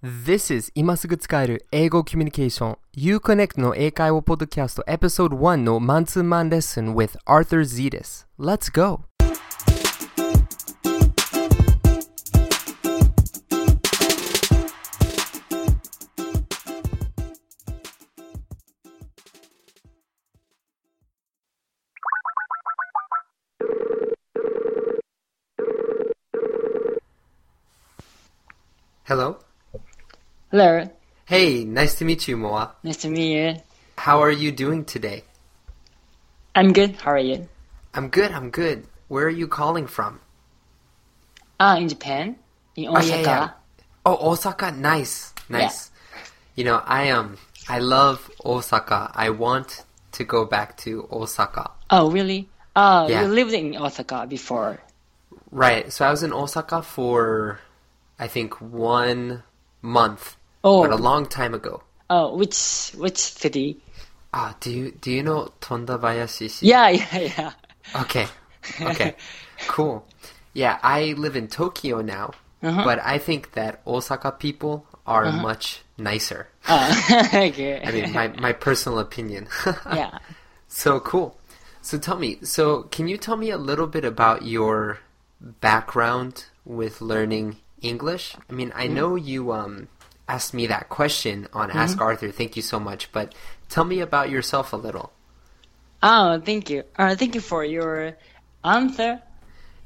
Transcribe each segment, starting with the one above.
This is 今すぐ使える英語コミュニケーション Uconnect の英会話ポッドキャスト Episode 1のマンツーマンレッスン with Arthur Zetas. Let's go! Hello. Hey, nice to meet you, Moa. Nice to meet you. How are you doing today? I'm good. How are you? I'm good, I'm good. Where are you calling from? Ah, in Japan, in Osaka. Oh, Osaka. yeah, yeah. Oh, Osaka, nice, nice. Yeah. You know, I um, I love Osaka. I want to go back to Osaka. Oh, really? Oh, Yeah. you lived in Osaka before. Right. So I was in Osaka for, I think, one month, Oh, but a long time ago. oh, which which city? Ah, do you do you know Tondabayashi? Yeah, yeah, yeah. Okay. Okay. cool. Yeah, I live in Tokyo now, Uh-huh. but I think that Osaka people are much nicer. Oh, okay. I mean, my, my personal opinion. yeah. So cool. So tell me, so can you tell me a little bit about your background with learning English? I mean, I know you um asked me that question on Ask Arthur. Thank you so much, but tell me about yourself a little. Oh, thank you. Uh, thank you for your answer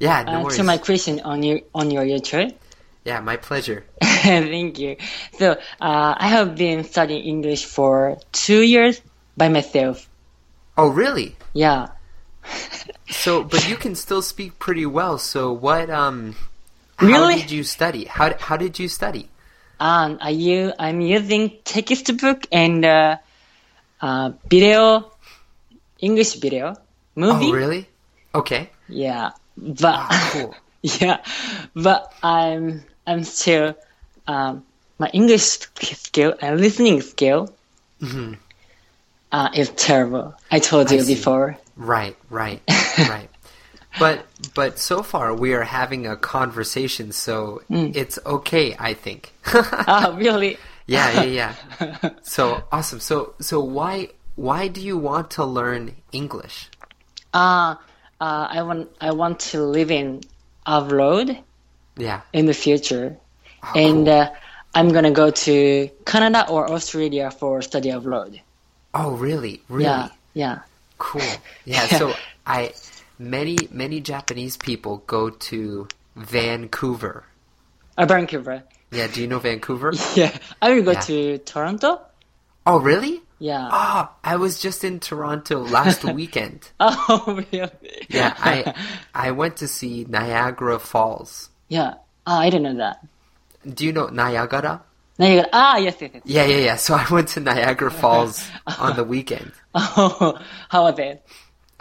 Yeah, no uh, to my question on your on your YouTube. Yeah, my pleasure. Thank you. So, uh, I have been studying English for two years by myself. Oh, really? Yeah. So, but you can still speak pretty well. So, what um how Really? did you study? How how did you study? And I u- I'm using textbook and uh, uh, video, English video, movie. Oh, really? Okay. Yeah, but Ah, cool. yeah, but I'm I'm still um, my English skill and listening skill uh, is terrible. I told Mm-hmm. I you see. before. Right, right, right. But but so far we are having a conversation, so Mm. it's okay, I think. Ah, really? yeah, yeah, yeah. So awesome. So so why why do you want to learn English? Uh, uh, I want I want to live in abroad Yeah. in the future, Oh, and cool. uh, I'm gonna go to Canada or Australia for study abroad. oh, really? Really? Yeah, yeah. Cool. Yeah, so I many many Japanese people go to Vancouver. Uh, Vancouver. Yeah, do you know Vancouver? Yeah, I will go Yeah. to Toronto. Oh, really? Yeah. Ah, I was just in Toronto last weekend. Oh, really? Yeah, I I went to see Niagara Falls. yeah. Ah, I didn't know that. Do you know Niagara? Got ah yes yes yes. Yeah, yeah, yeah. So I went to Niagara Falls on the weekend. Oh, how was it?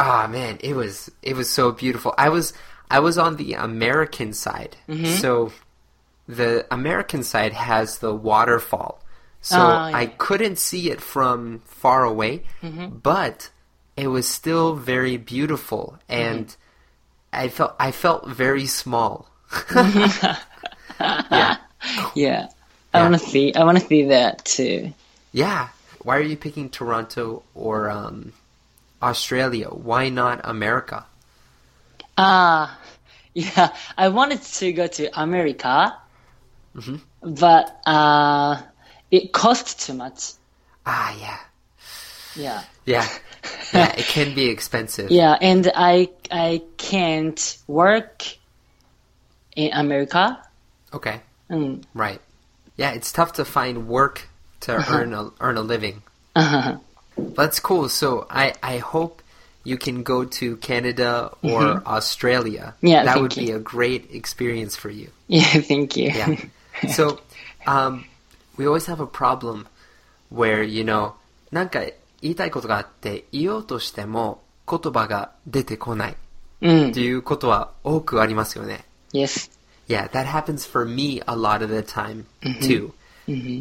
Ah, man, it was it was so beautiful. I was I was on the American side. So the American side has the waterfall. So Ah, yeah. I couldn't see it from far away, but it was still very beautiful and I felt I felt very small. yeah. Yeah, I want to see. I want to see that too. Yeah. Why are you picking Toronto or um, Australia? Why not America? Ah, yeah. I wanted to go to America, Mm-hmm. but uh, it cost too much. Ah, yeah. Yeah, Yeah. Yeah, it can be expensive. yeah, and I I can't work in America. Okay. Mm. Right. Yeah, it's tough to find work to earn a earn a living. Uh-huh. That's cool. So I I hope you can go to Canada or Australia. Mm-hmm. Yeah, that thank would be you. a great experience for you. Yeah, thank you. Yeah. so, um, we always have a problem where, you know, なんか言いたいことがあって言おうとしても言葉が出てこないっうんていうことは多くありますよね。 Yes. Yeah, that happens for me a lot of the time too.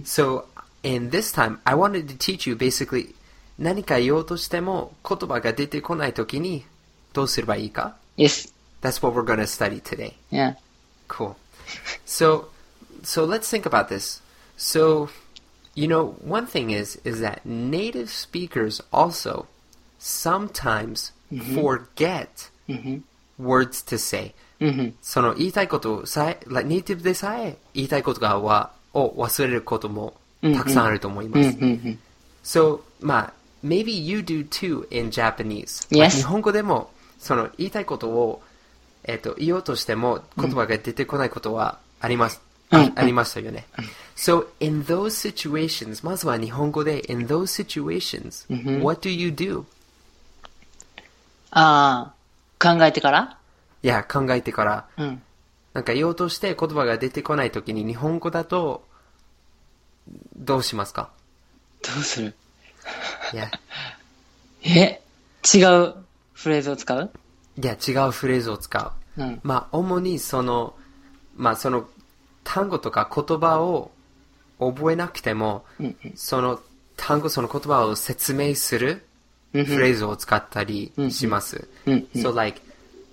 So, in this time, I wanted to teach you basically 何か言おうとしても言葉が出てこないときにどうすればいいか Yes. That's what we're going to study today. Yeah. Cool. So, so let's think about this. So, you know, one thing is is that native speakers also sometimes forget words to say. うんその言いたいことさえ、like ネイティブでさえ言いたいことがはを忘れることもたくさんあると思います。うんうん So, まあ、maybe you do too in Japanese. Yes. まあ日本語でも、その言いたいことを、えっ、と、言おうとしても言葉が出てこないことはあります。あありましたよね。So, in those situations, まずは日本語で、in those situations, what do you do? ああ、考えてから？いや、考えてから、うん。なんか言おうとして言葉が出てこないときに日本語だと、どうしますか？どうする？いや、え違うフレーズを使ういや、違うフレーズを使う。うん。まあ、主にその、まあ、その単語とか言葉を覚えなくても、うんその単語、その言葉を説明するうんフレーズを使ったりします。うん So, like,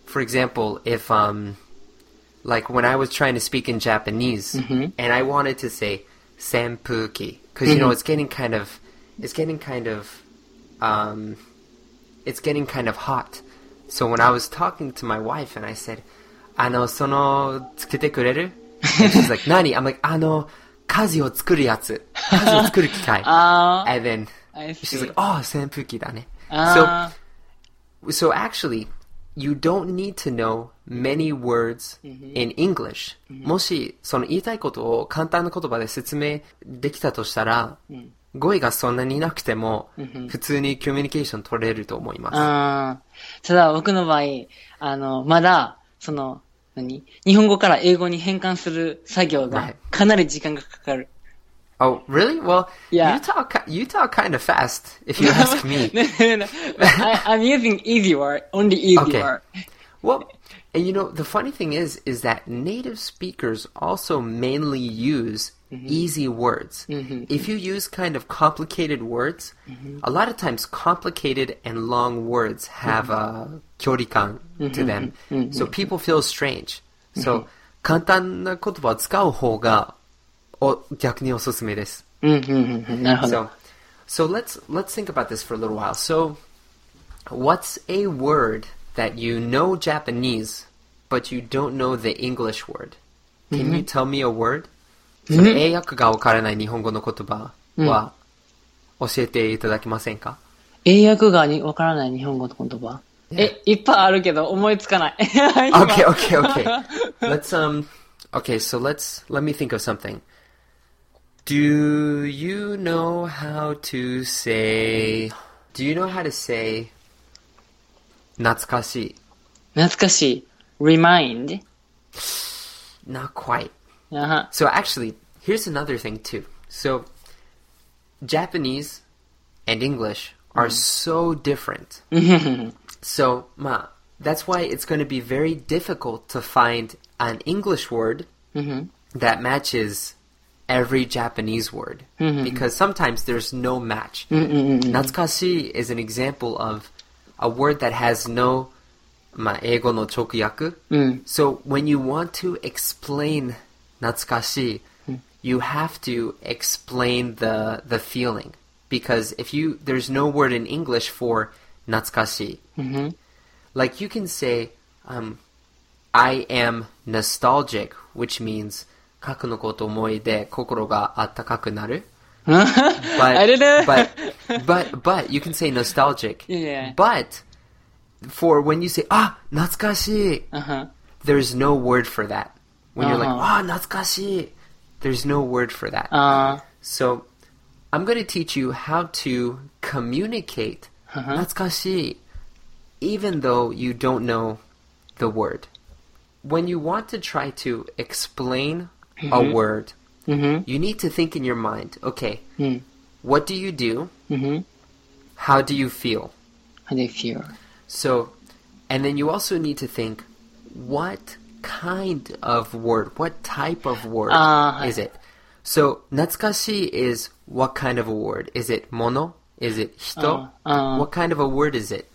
for example, if, um, like when I was trying to speak in Japanese and I wanted to say senpuki, because, you know, it's getting kind of, it's getting kind of um, it's getting kind of hot. So when I was talking to my wife and I said, "Ano sono tsukete kureru?" And she's like, "Nani?" I'm like, "Ano kazi o tsukuru yatsu, kazi o tsukuru kikai." uh, and then she's like, "Oh, senpuki da ne." Uh, so so actually, you don't need to know many words mm-hmm. in English. Mm-hmm. もしその言いたいことを簡単な言葉で説明できたとしたら。語彙がそんなになくても、普通にコミュニケーション取れると思います。あーただ僕の場合、あの、まだ、その、何日本語から英語に変換する作業が.かなり時間がかかる。Oh, really? Well, Yeah. you talk you talk kind of fast, if you ask me. no, no, no. I, I'm using easy word, only easy Okay. word. Well, and you know, the funny thing is, is that native speakers also mainly use easy words. If you use kind of complicated words, a lot of times complicated and long words have a kyorikan to them. So people feel strange. So, 簡単な言葉を使う方が、お、逆におすすめです。うん、うん、うんうん。なるほど。 So, so let's let's think about this for a little while. So, what's a word that you know Japanese, but you don't know the English word? Can you tell me a word? その英訳がわからない日本語の言葉は教えていただけませんか？英訳がにわからない日本語の言葉。え、いっぱいあるけど思いつかない。 Okay, okay, okay. let's um. Okay, so let's let me think of something. Do you know how to say? Do you know how to say? 懐かしい懐かしい。remind? Not quite. あは So actually, here's another thing too. So Japanese and English are so different. so, ma, that's why it's going to be very difficult to find an English word that matches every Japanese word because sometimes there's no match. Natsukashi is an example of a word that has no まあ、英語の直訳。So when you want to explain 懐かしい you have to explain the the feeling because if you there's no word in English for 懐かしい Like you can say um, I am nostalgic which means 過去のことを思い出心があったかくなる but, I don't know. but but but you can say nostalgic. Yeah. But for when you say ah natsukashi, uh-huh. there's no word for that. When uh-huh. you're like uh-huh. ah natsukashi, there's no word for that. Uh-huh. So I'm going to teach you how to communicate uh-huh. natsukashi, even though you don't know the word. When you want to try to explain mm-hmm. a word Mm-hmm. You need to think in your mind. Okay, mm. what do you do? Mm-hmm. How do you feel? How do you feel? So, and then you also need to think, what kind of word? What type of word uh, is it? So, natsukashi is what kind of a word? Is it mono? Is it hito? Uh, uh, what kind of a word is it?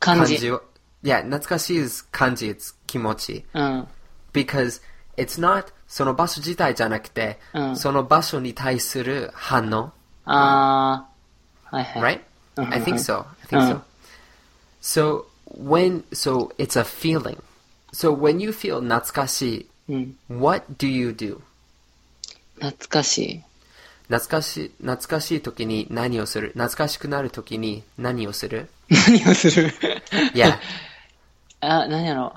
Kanji. kanji yeah, natsukashi is kanji. It's kimochi. Uh. because it's not その場所自体じゃなくて、うんその場所に対する反応。あー、はいはい。right? I think so. I think so. So when so it's a feeling. So when you feel 懐かしい、うん。what do you do? 懐かしい。懐かしい懐かしい時に何をする?懐かしくなる時に何をする? 何をする? Yeah. あ、何やろ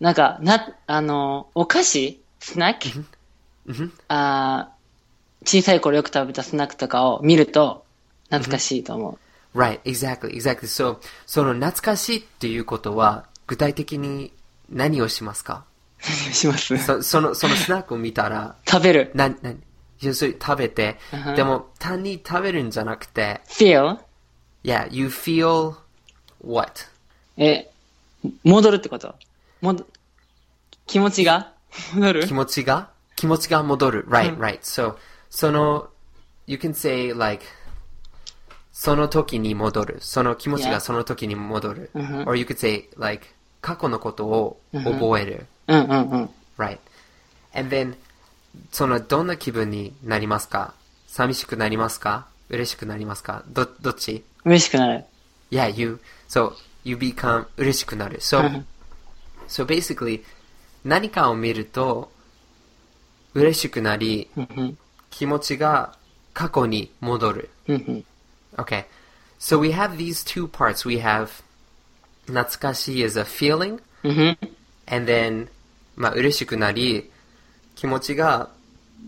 う。なんか、な、あの、お菓子スナックあー小さい頃よく食べたスナックとかを見ると、懐かしいと思う。Right, exactly, exactly. So, その懐かしいっていうことは具体的に何をしますか？何をします？そそのそのスナックを見たら 食べる。な、な、要するに食べて、うんでも単に食べるんじゃなくて、feel? Yeah, you feel what? え、戻るってこと？もど、気持ちが？戻る？気持ちが？気持ちが戻る。Right, right. So, その、you can say like, その時に戻る。その気持ち.がその時に戻る。Or you could say like, 過去のことを覚える。うんうんうん。Right. And then, そのどんな気分になりますか？寂しくなりますか？嬉しくなりますか？ど、どっち？嬉しくなる。Yeah, you, so, you become 嬉しくなる。So, so basically, 何かを見ると、嬉しくなり、気持ちが過去に戻る。うんうん。 Okay. So we have these two parts. We have 懐かしい is a feeling, うん and then まあ嬉しくなり、気持ちが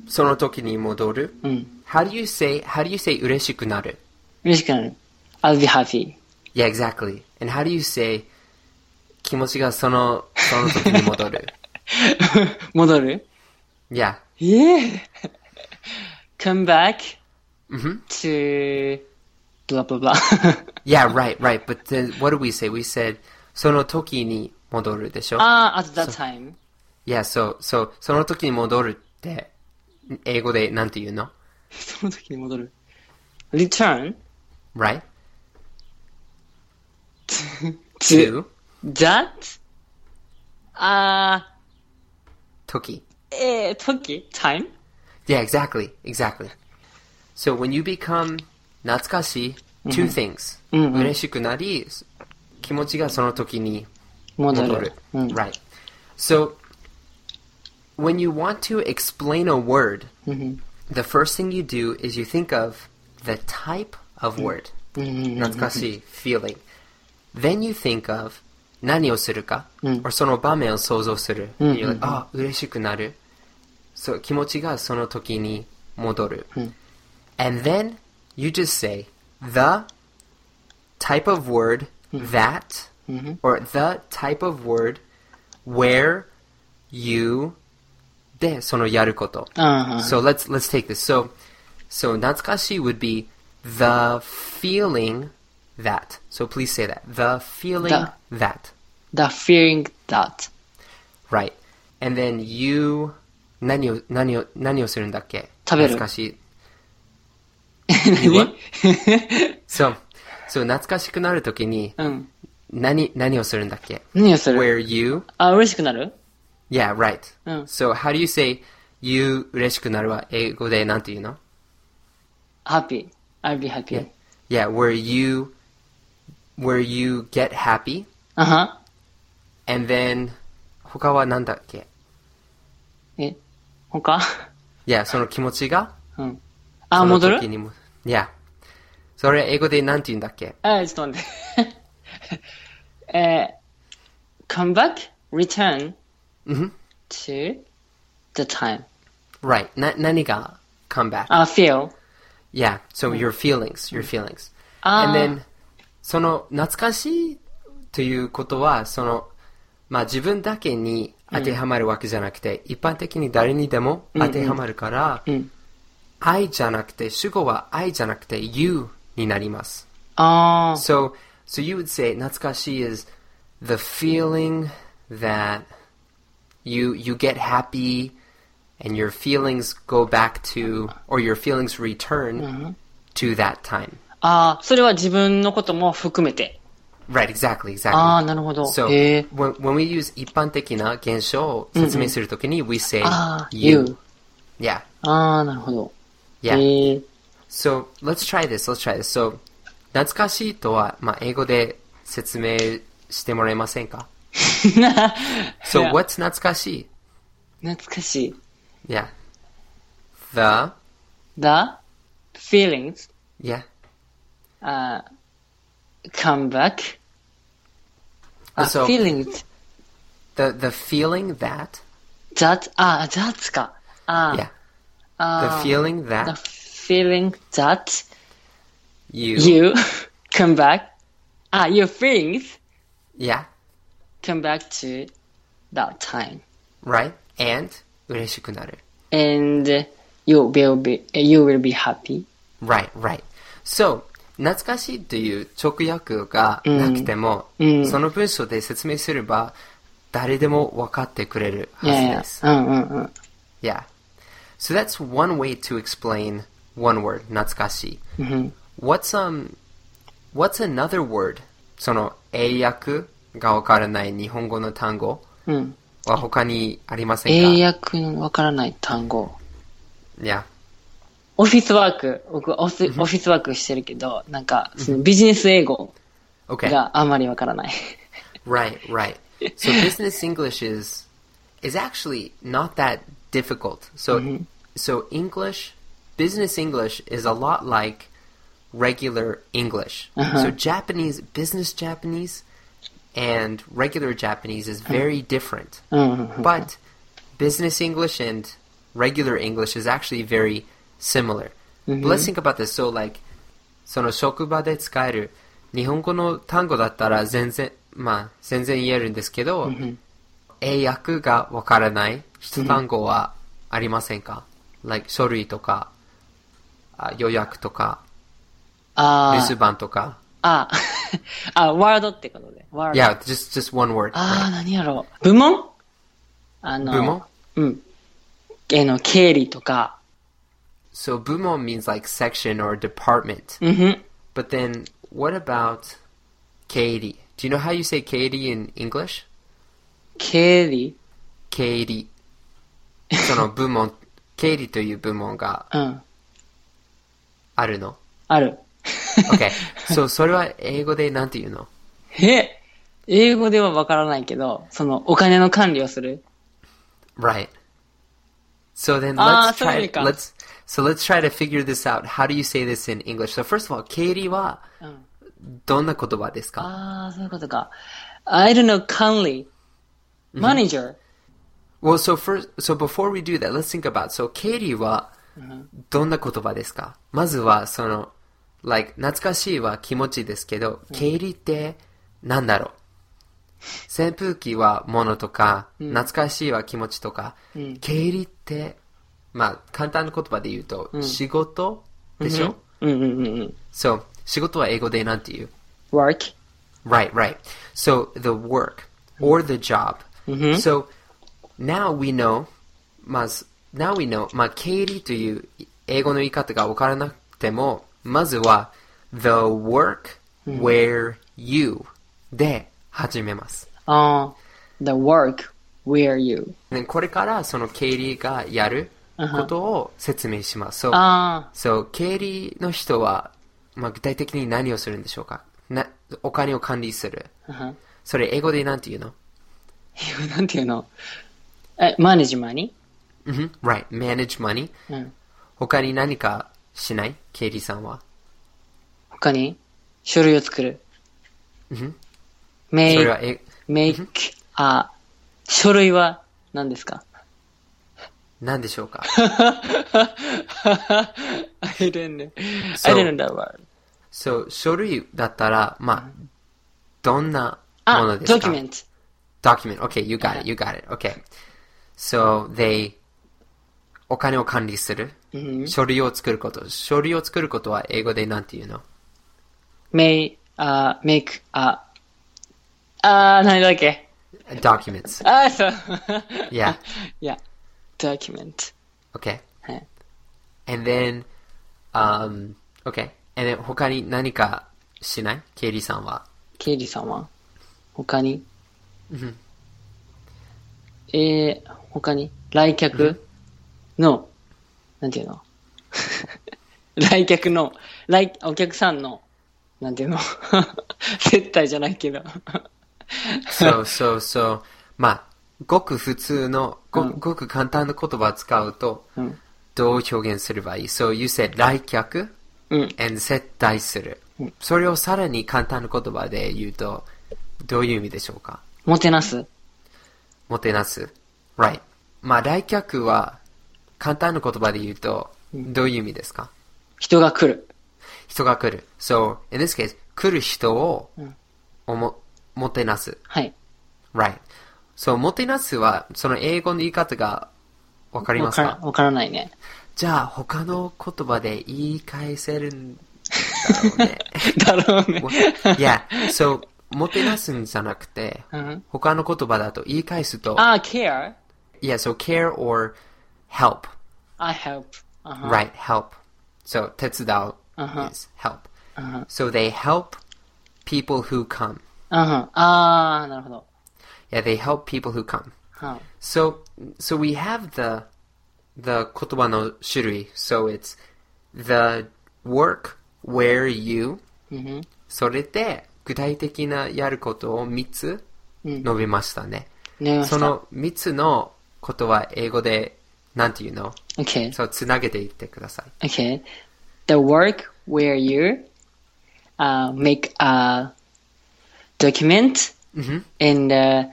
その時に戻る。うん。 How do you say, how do you say 嬉しくなる嬉しくなる。I'll be happy. Yeah, exactly. And how do you say 気持ちがその、その時に戻る 戻る Yeah. Yeah. Come back Mhm. to blah blah blah. Yeah, right, right. But then what do we say? We said その時に戻るでしょああ、at that time. Yeah, so, so, その時に戻るって、英語でなんて言うのその時に戻る。return Right? to To that? あ時。ー、えー、時 time? Yeah, exactly, exactly. So when you become 懐かしい two things. 嬉しくなり、気持ちがその時に戻戻るる。。うん。 Right. So when you want to explain a word, the first thing you do is you think of the type of word. 懐かしい feeling. Then you think of 何をするか、or その場面を想像する。You're like, あ、嬉しくなる。そう、気持ちがその時に戻る。And then you just say the type of word that, or the type of word where you で、そのやること。うんうん So let's let's take this. So so 懐かしい would be the feeling that. So please say that. The feeling The. that. the feeling that. Right. And then you 何を何を何をするんだっけ食べる懐かしい。何 So so 懐かしくなるときにうん。何何をするんだっけ何をする Where you あ、嬉しくなる Yeah, right. うん。 So how do you say you 嬉しくなるは英語でなんて言うの happy. I'll be happy. Yeah, where you where you get happy あは and then 他はなんだっけえ、他 Yeah, その気持ちがうん。あ、その戻る時にも Yeah. それ英語でなんて言うんだっけあ、ちょっと待って。えー、come back, return Mhm. to the time. Right. な、何が come back? あ、feel. Yeah, so your feelings, your feelings. あ And then その懐かしいということはその まあ自分だけに当てはまるわけじゃなくて、一般的に誰にでも当てはまるから、ん愛じゃなくて主語は愛じゃなくて you になります。あー So, so you would say 懐かしい is the feeling that you you get happy and your feelings go back to or your feelings return to that time. あー、それは自分のことも含めて。Right, exactly, exactly. ああ、なるほど。So when, when we use 一般的な現象を説明するときに、we say you. Yeah, ああ、なるほど。yeah. So let's try this. Let's try this. So 懐かしいとは、まあ、英語で説明してもらえませんか So what's 懐かしい懐かしい。Yeah. The The feelings yeah. uh, come back. あ、 So- feelings The the feeling that that, あ、that か。あ、 yeah. あ The feeling the that feeling that you, you come back. あ、your feelings yeah, come back to that time. right? And 嬉しくなる。 And you will be, you will be happy. Right, right. So, 懐かしいという直訳がなくても、うんその文章で説明すれば、誰でも分かってくれるはずです。。うんうんうん。Yeah. So that's one way to explain one word, 懐かしい。What's, um, what's another word? その英訳がわからない日本語の単語うん。は他にありませんか？英訳のわからない単語。Yeah. オフィスワーク、僕オフィオフィスワークしてるけど、なんか、そのビジネス英語 Okay. があんまりわからない。 Right, right. So business English is is actually not that difficult. So so English, business English is a lot like regular English. So Japanese, business Japanese and regular Japanese is very different. うんうんうん。 But business English and regular English is actually very similar. But let's think about this. So like その職場で使える日本語の単語だったら全然、まあ全然言えるんですけど、英訳がわからない一単語はありませんか、like 書類とか、あ予約とか、留あ守番とか。あ、あ、あ、ワードってことで。ワード。Yeah, just, just one word. ああ、何やろう。部門？あの、部門？うん。えの、経理とか。So 部門 means like section or department. うんふん。 But then, what about Katie? Do you know how you say Katie in English? 経理 Katie. その部門、経理という部門がうん。あるの。ある。 Okay. so それは英語でなんて言うのえ英語ではわからないけど、その、お金の管理をする。 Right. So then Ah, let's try. そうか。 Let's so let's try to figure this out. How do you say this in English? So first of all, Katie はどんな言葉ですか？ああ、そういうことか。I don't know, 管理。manager. Well, so first, so before we do that, let's think about. So Katie はどんな言葉ですか？まずはその like 懐かしいは気持ちですけど、Katie ってなんだろう？扇風機は物とか、懐かしいは気持ちとか、経理って、まあ、簡単な言葉で言うと、仕事でしょ、うんうんうんうん。So, 仕事は英語でなんて言う work. Right, right. So, the work or the job. So, now we know, まず、now we know, まあ、経理という英語の言い方がわからなくても、まずは、the work where you で始めます。ああ、the work where you. でこれからその経理がやることを説明します。So, あ so 経理の人は、まあ、具体的に何をするんでしょうか？なお金を管理する。あ、うんそれ英語で何て言うの？英語なんていうの？え、マネジマニ Mhm. Right. Manage money. うん。他に何かしない？経理さんは。他に？書類を作る。そ make, れはえ、make, あ、書類は何ですか？何でしょうか I don't know. I So- don't know that word. ?So, 書類だったら、まあ、どんなもあの、ですか document. document. Okay, you got it, you got it. Okay. So, they, お金を管理する。書類を作ること。書類を作ることは英語で何て言うの may, あ、make, あ、あー、何だっけ ?documents. あー、そう。Yeah. いや、document. Okay. はい。And then, um, okay. And then 他に何かしない？ケイリーさんは。ケイリさんは？他に？うんえー、他に？来客？の、なんていうの？来客の、来、お客さんの、なんていうの？接待じゃないけど。So, so, so, まあ、ごく普通の、ご,、うんごく簡単な言葉を使うと、うん。どう表現すればいい ?So, you said 来客？うん。and 接待する。それをさらに簡単な言葉で言うと、どういう意味でしょうか？もてなすもてなす。Right. まあ、来客は、簡単な言葉で言うと、どういう意味ですか？人が来る。人が来る。So, in this case, 来る人をうん、おも、もてなす。はい。Right. So, もてなすは、その英語の言い方がわかりますか？わからないね。じゃあ、他の言葉で言い返せるんだろうね。だろうね。yeah. So, もてなすんじゃなくて、うん他の言葉だと言い返すと、あ、care? yeah, so care or help. I help. あは Right, help. So, 手伝う Uh-huh. is help. あは So, they help people who come. あはあー、なるほど。Yeah, they help people who come. は So, so we have the the 言葉の種類. So it's the work where you うんそれで具体的なやることを3つうん述べましたね。ねましたその3つのことは英語でなんて言うの Okay. そう、つなげていってください。 Okay. The work where you uh, make a document mm-hmm. and uh,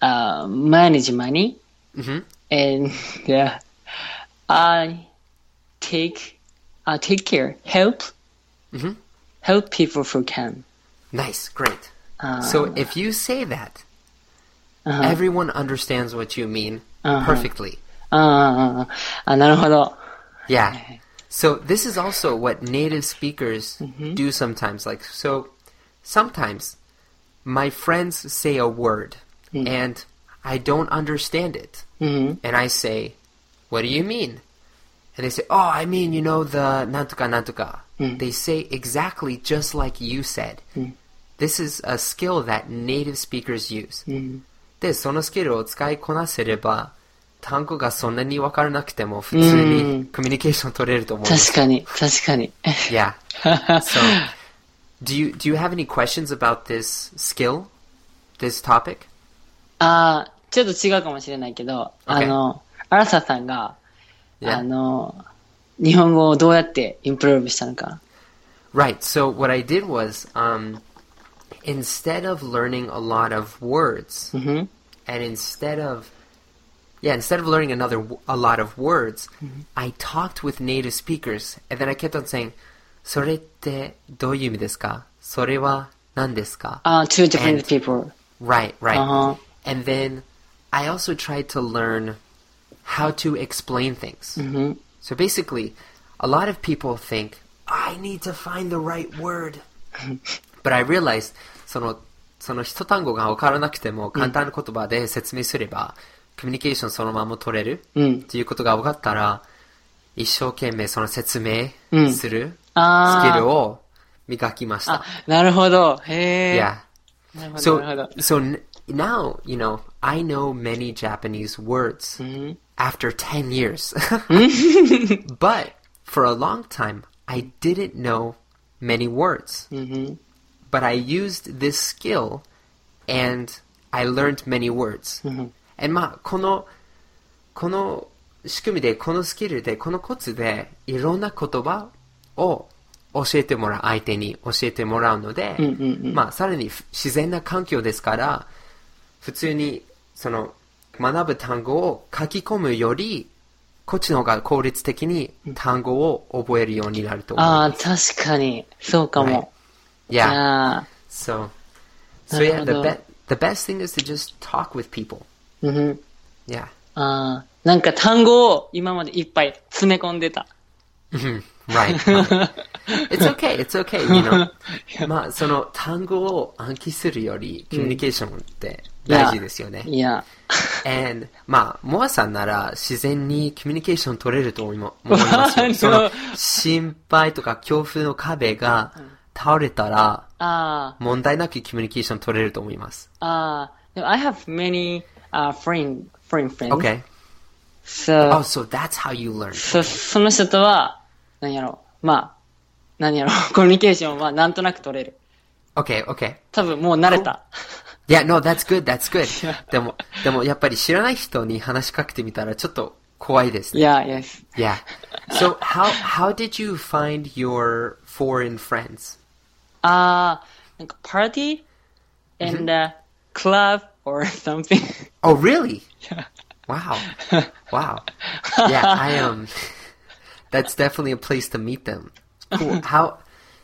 uh, manage money. Mm-hmm. And yeah, I take I take care, help, mm-hmm. help people who can. Nice, great. Uh, so if you say that, uh-huh. everyone understands what you mean uh-huh. perfectly. Uh, uh, yeah. So this is also what native speakers mm-hmm. do sometimes. Like so, sometimes my friends say a word and I don't understand it, うん。 and I say, "What do you mean?" And they say, "Oh, I mean, you know the nantuka nantuka." They say exactly just like you said. This is a skill that native speakers use. うん。で、そのスキルを使いこなせれば、単語がそんなにわからなくても、普通にコミュニケーション取れると思います。確かに、確かに。 Yeah. so, do you do you have any questions about this skill, this topic? ああ、ちょっと違うかもしれないけど、あの、荒佐さんが、 Yeah. あの、日本語をどうやってインプローブしたのか。 Right. So what I did was, um, instead of learning a lot of words, うんふん。 and instead of yeah instead of learning another w- a lot of words i talked with native speakers and then i kept on saying それってどういう意味ですかそれは何ですかああ、two different And- people. right right Uh-huh. and then i also tried to learn how to explain things うんふん。so basically a lot of people think i need to find the right word but i realized そのその一単語が分からなくても簡単な言葉で説明すれば、コミュニケーションそのまま取れる、うんっていうことが分かったら一生懸命その説明うんするスあーキルを磨きました。あ、なるほど。へえ。 yeah. なるほど、 So, なるほど。 so n- now, you know, I know many Japanese words うん。 after 10 years. but for a long time, I didn't know many words. うんふん。 But I used this skill and I learned many words. And まあ、この、この仕組みで、このスキルで、このコツで、いろんな言葉 を教えてもらう、相手に教えてもらうので、うんうんうんまあ、さらにふ自然な環境ですから、普通に、その、学ぶ単語を書き込むより、こっちの方が効率的に単語を覚えるようになると思いああ、ます。確かに。そうかも。Yeah. ああ。So, so yeah, the be- the best thing is to just talk with people. うんふん。Yeah. ああ。なんか単語を今までいっぱい詰め込んでた。Right. It's okay. It's okay. You know. まあ、その単語を暗記するより、コミュニケーションって大事ですよね。いや。And まあ、モアさんなら自然にコミュニケーション取れると思います その心配とか恐怖の壁が倒れたら、あ問題なくコミュニケーション取れると思います。あ、ああ、I have many uh, friend, friend friends. Okay. So, Oh, so that's how you learn. そ、その人とは、何やろう。まあ、何やろう。コミュニケーションはなんとなく取れる。Okay, okay. 多分もう慣れた。Yeah, no, that's good, that's good. でも、でもやっぱり知らない人に話しかけてみたらちょっと怖いですね。Yeah, yes. Yeah. So how, how did you find your foreign friends? ああ、なんか party and uh, club or something. Oh, really? Wow. Wow. Yeah, I um that's definitely a place to meet them. Cool. How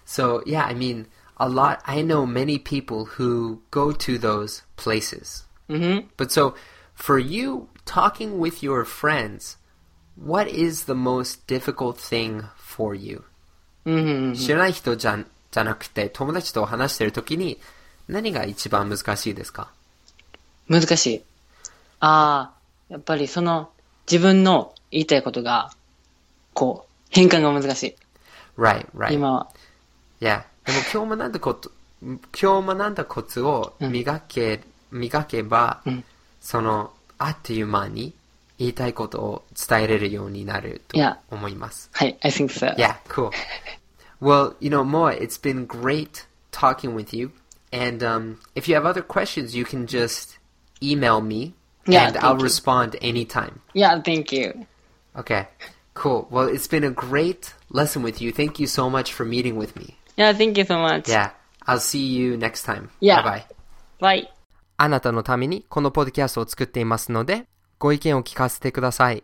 So, yeah, I mean, a lot I know many people who go to those places. Mhm. But so for you talking with your friends, what is the most difficult thing for you? うんうんうん。知らない人じゃんじゃなくて友達と話してる時に何が一番難しいですか難しい。ああ、やっぱりその自分の言いたいことが、 こう、変換が難しい。Right, right. 今は。Yeah. でも今日学んだこと、今日学んだコツを磨け、磨けば、んその、あっという間に言いたいことを伝えれるようになると Yeah. 思います。はい、I think so. Yeah, cool. well, you know, Moa, it's been great talking with you. And um, if you have other questions, you can just email me Yeah, and I'll you. respond anytime. Yeah, thank you. Okay, cool. Well, it's been a great lesson with you. Thank you so much for meeting with me. Yeah, thank you so much. Yeah, I'll see you next time. Yeah. Bye bye. Bye. あなたのためにこのポッドキャストを作っていますので、ご意見を聞かせてください。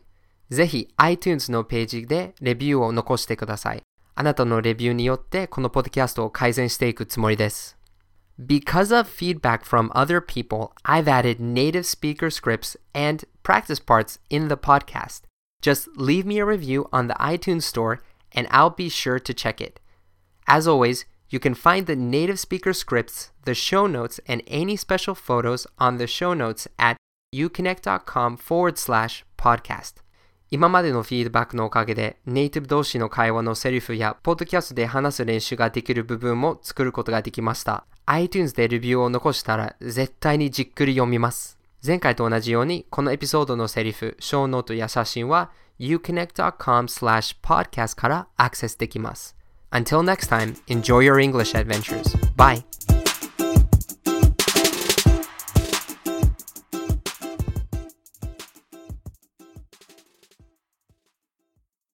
ぜひ iTunes のページでレビューを残してください。あなたのレビューによってこのポッドキャストを改善していくつもりです。Because of feedback from other people, I've added native speaker scripts and practice parts in the podcast. Just leave me a review on the iTunes store and I'll be sure to check it. As always, you can find the native speaker scripts, the show notes, and any special photos on the show notes at uconnect.com forward slash podcast. 今までのフィードバックのおかげで、ネイティブ同士の会話のセリフや、ポッドキャストで話す練習ができる部分も作ることができました。iTunes でレビューを残したら、絶対にじっくり読みます。前回と同じように、このエピソードのセリフ、ショーノートや写真は、youconnect.com slash podcast からアクセスできます。Until next time, enjoy your English adventures. Bye!